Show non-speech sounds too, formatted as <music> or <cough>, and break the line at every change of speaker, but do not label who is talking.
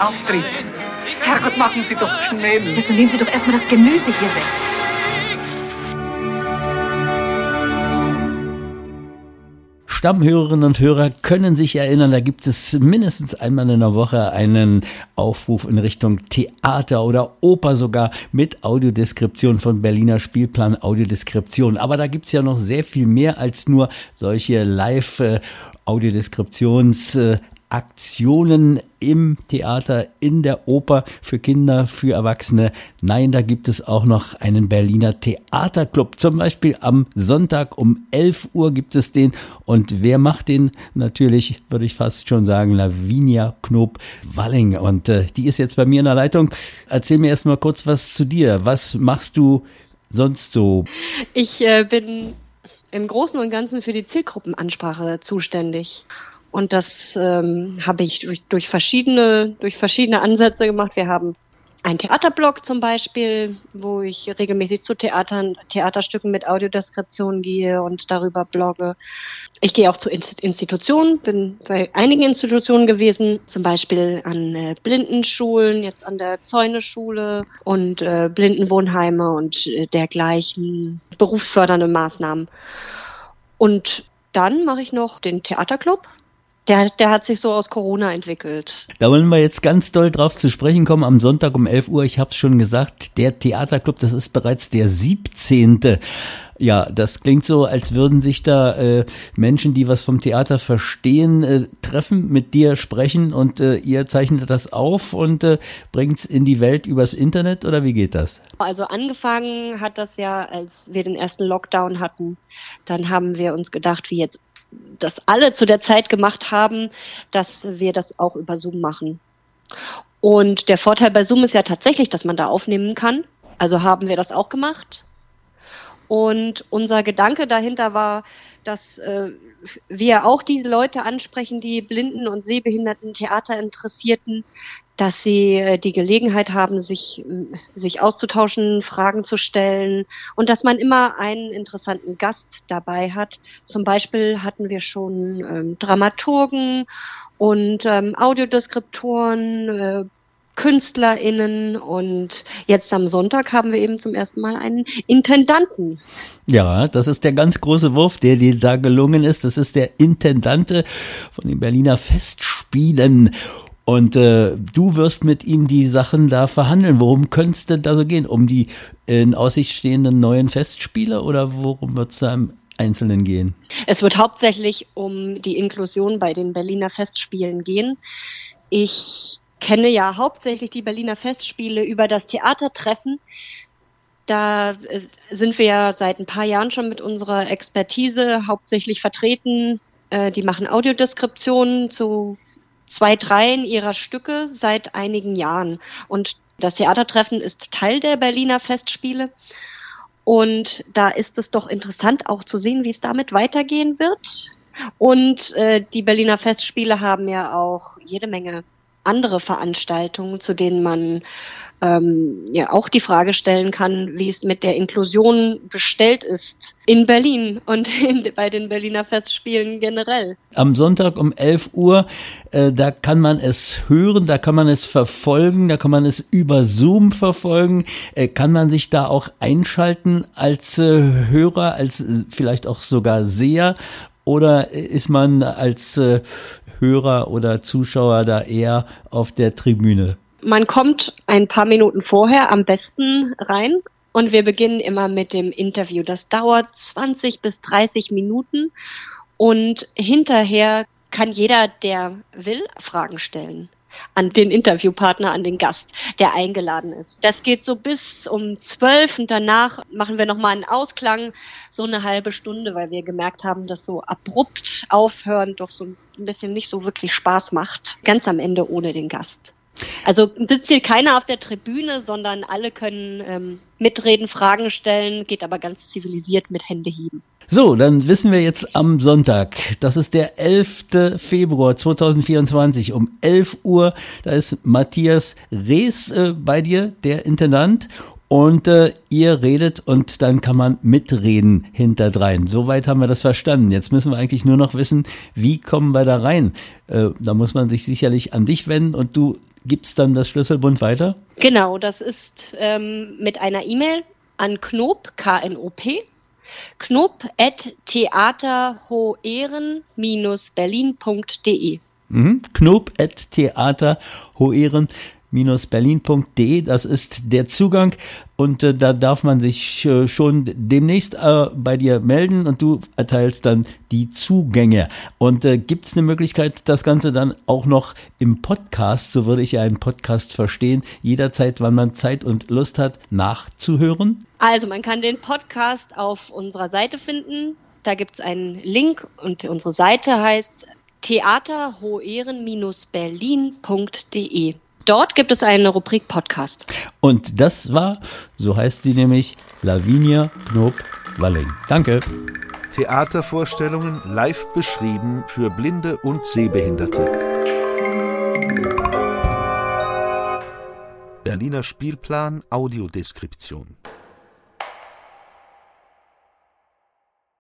Auftritt. Herrgott, machen Sie doch schnell.
Also nehmen Sie doch erstmal das Gemüse hier weg.
Stammhörerinnen und Hörer können sich erinnern, da gibt es mindestens einmal in der Woche einen Aufruf in Richtung Theater oder Oper sogar mit Audiodeskription von Berliner Spielplan Audiodeskription. Aber da gibt es ja noch sehr viel mehr als nur solche Live-Audiodeskriptions- äh, Aktionen im Theater, in der Oper für Kinder, für Erwachsene. Nein, da gibt es auch noch einen Berliner Theaterclub. Zum Beispiel am Sonntag um 11 Uhr gibt es den. Und wer macht den? Natürlich würde ich fast schon sagen, Lavinia Knob-Walling. Und äh, die ist jetzt bei mir in der Leitung. Erzähl mir erst mal kurz was zu dir. Was machst du sonst so?
Ich äh, bin im Großen und Ganzen für die Zielgruppenansprache zuständig. Und das ähm, habe ich durch, durch, verschiedene, durch verschiedene Ansätze gemacht. Wir haben einen Theaterblog zum Beispiel, wo ich regelmäßig zu Theatern, Theaterstücken mit Audiodeskription gehe und darüber blogge. Ich gehe auch zu Institutionen, bin bei einigen Institutionen gewesen, zum Beispiel an äh, Blindenschulen, jetzt an der Zäuneschule und äh, Blindenwohnheime und äh, dergleichen berufsfördernde Maßnahmen. Und dann mache ich noch den Theaterclub, der, der hat sich so aus Corona entwickelt.
Da wollen wir jetzt ganz doll drauf zu sprechen kommen. Am Sonntag um 11 Uhr, ich habe es schon gesagt, der Theaterclub, das ist bereits der 17. Ja, das klingt so, als würden sich da äh, Menschen, die was vom Theater verstehen, äh, treffen, mit dir sprechen und äh, ihr zeichnet das auf und äh, bringt es in die Welt übers Internet oder wie geht das?
Also angefangen hat das ja, als wir den ersten Lockdown hatten. Dann haben wir uns gedacht, wie jetzt das alle zu der Zeit gemacht haben, dass wir das auch über Zoom machen. Und der Vorteil bei Zoom ist ja tatsächlich, dass man da aufnehmen kann. Also haben wir das auch gemacht. Und unser Gedanke dahinter war, dass äh, wir auch diese Leute ansprechen, die blinden und sehbehinderten Theater interessierten, dass sie äh, die Gelegenheit haben, sich, äh, sich auszutauschen, Fragen zu stellen und dass man immer einen interessanten Gast dabei hat. Zum Beispiel hatten wir schon ähm, Dramaturgen und ähm, Audiodeskriptoren, äh, KünstlerInnen und jetzt am Sonntag haben wir eben zum ersten Mal einen Intendanten.
Ja, das ist der ganz große Wurf, der dir da gelungen ist. Das ist der Intendante von den Berliner Festspielen. Und äh, du wirst mit ihm die Sachen da verhandeln. Worum könnte es denn da so gehen? Um die in Aussicht stehenden neuen Festspiele oder worum wird es da im Einzelnen gehen?
Es wird hauptsächlich um die Inklusion bei den Berliner Festspielen gehen. Ich kenne ja hauptsächlich die Berliner Festspiele über das Theatertreffen. Da äh, sind wir ja seit ein paar Jahren schon mit unserer Expertise hauptsächlich vertreten. Äh, die machen Audiodeskriptionen zu zwei, dreien ihrer Stücke seit einigen Jahren. Und das Theatertreffen ist Teil der Berliner Festspiele. Und da ist es doch interessant auch zu sehen, wie es damit weitergehen wird. Und äh, die Berliner Festspiele haben ja auch jede Menge andere Veranstaltungen, zu denen man ähm, ja auch die Frage stellen kann, wie es mit der Inklusion bestellt ist in Berlin und <laughs> in, bei den Berliner Festspielen generell.
Am Sonntag um 11 Uhr, äh, da kann man es hören, da kann man es verfolgen, da kann man es über Zoom verfolgen. Äh, kann man sich da auch einschalten als äh, Hörer, als äh, vielleicht auch sogar Seher? Oder ist man als äh, Hörer oder Zuschauer da eher auf der Tribüne?
Man kommt ein paar Minuten vorher am besten rein und wir beginnen immer mit dem Interview. Das dauert 20 bis 30 Minuten und hinterher kann jeder, der will, Fragen stellen an den Interviewpartner, an den Gast, der eingeladen ist. Das geht so bis um zwölf und danach machen wir nochmal einen Ausklang, so eine halbe Stunde, weil wir gemerkt haben, dass so abrupt aufhören doch so ein bisschen nicht so wirklich Spaß macht. Ganz am Ende ohne den Gast. Also sitzt hier keiner auf der Tribüne, sondern alle können ähm, mitreden, Fragen stellen, geht aber ganz zivilisiert mit Händeheben.
So, dann wissen wir jetzt am Sonntag, das ist der 11. Februar 2024 um 11 Uhr, da ist Matthias Rees äh, bei dir, der Intendant und äh, ihr redet und dann kann man mitreden hinterdrein. Soweit haben wir das verstanden. Jetzt müssen wir eigentlich nur noch wissen, wie kommen wir da rein. Äh, da muss man sich sicherlich an dich wenden und du gibt es dann das Schlüsselbund weiter?
Genau, das ist ähm, mit einer E-Mail an Knob, K-N-O-P, knob at theaterhoeren-berlin.de.
Mhm. Knob at theaterhoeren berlin.de, das ist der Zugang und äh, da darf man sich äh, schon demnächst äh, bei dir melden und du erteilst dann die Zugänge. Und äh, gibt es eine Möglichkeit, das Ganze dann auch noch im Podcast, so würde ich ja einen Podcast verstehen, jederzeit, wann man Zeit und Lust hat, nachzuhören?
Also man kann den Podcast auf unserer Seite finden. Da gibt es einen Link und unsere Seite heißt theaterhoeren-berlin.de. Dort gibt es eine Rubrik Podcast.
Und das war, so heißt sie nämlich, Lavinia Knob-Walling. Danke.
Theatervorstellungen live beschrieben für Blinde und Sehbehinderte. Berliner Spielplan Audiodeskription.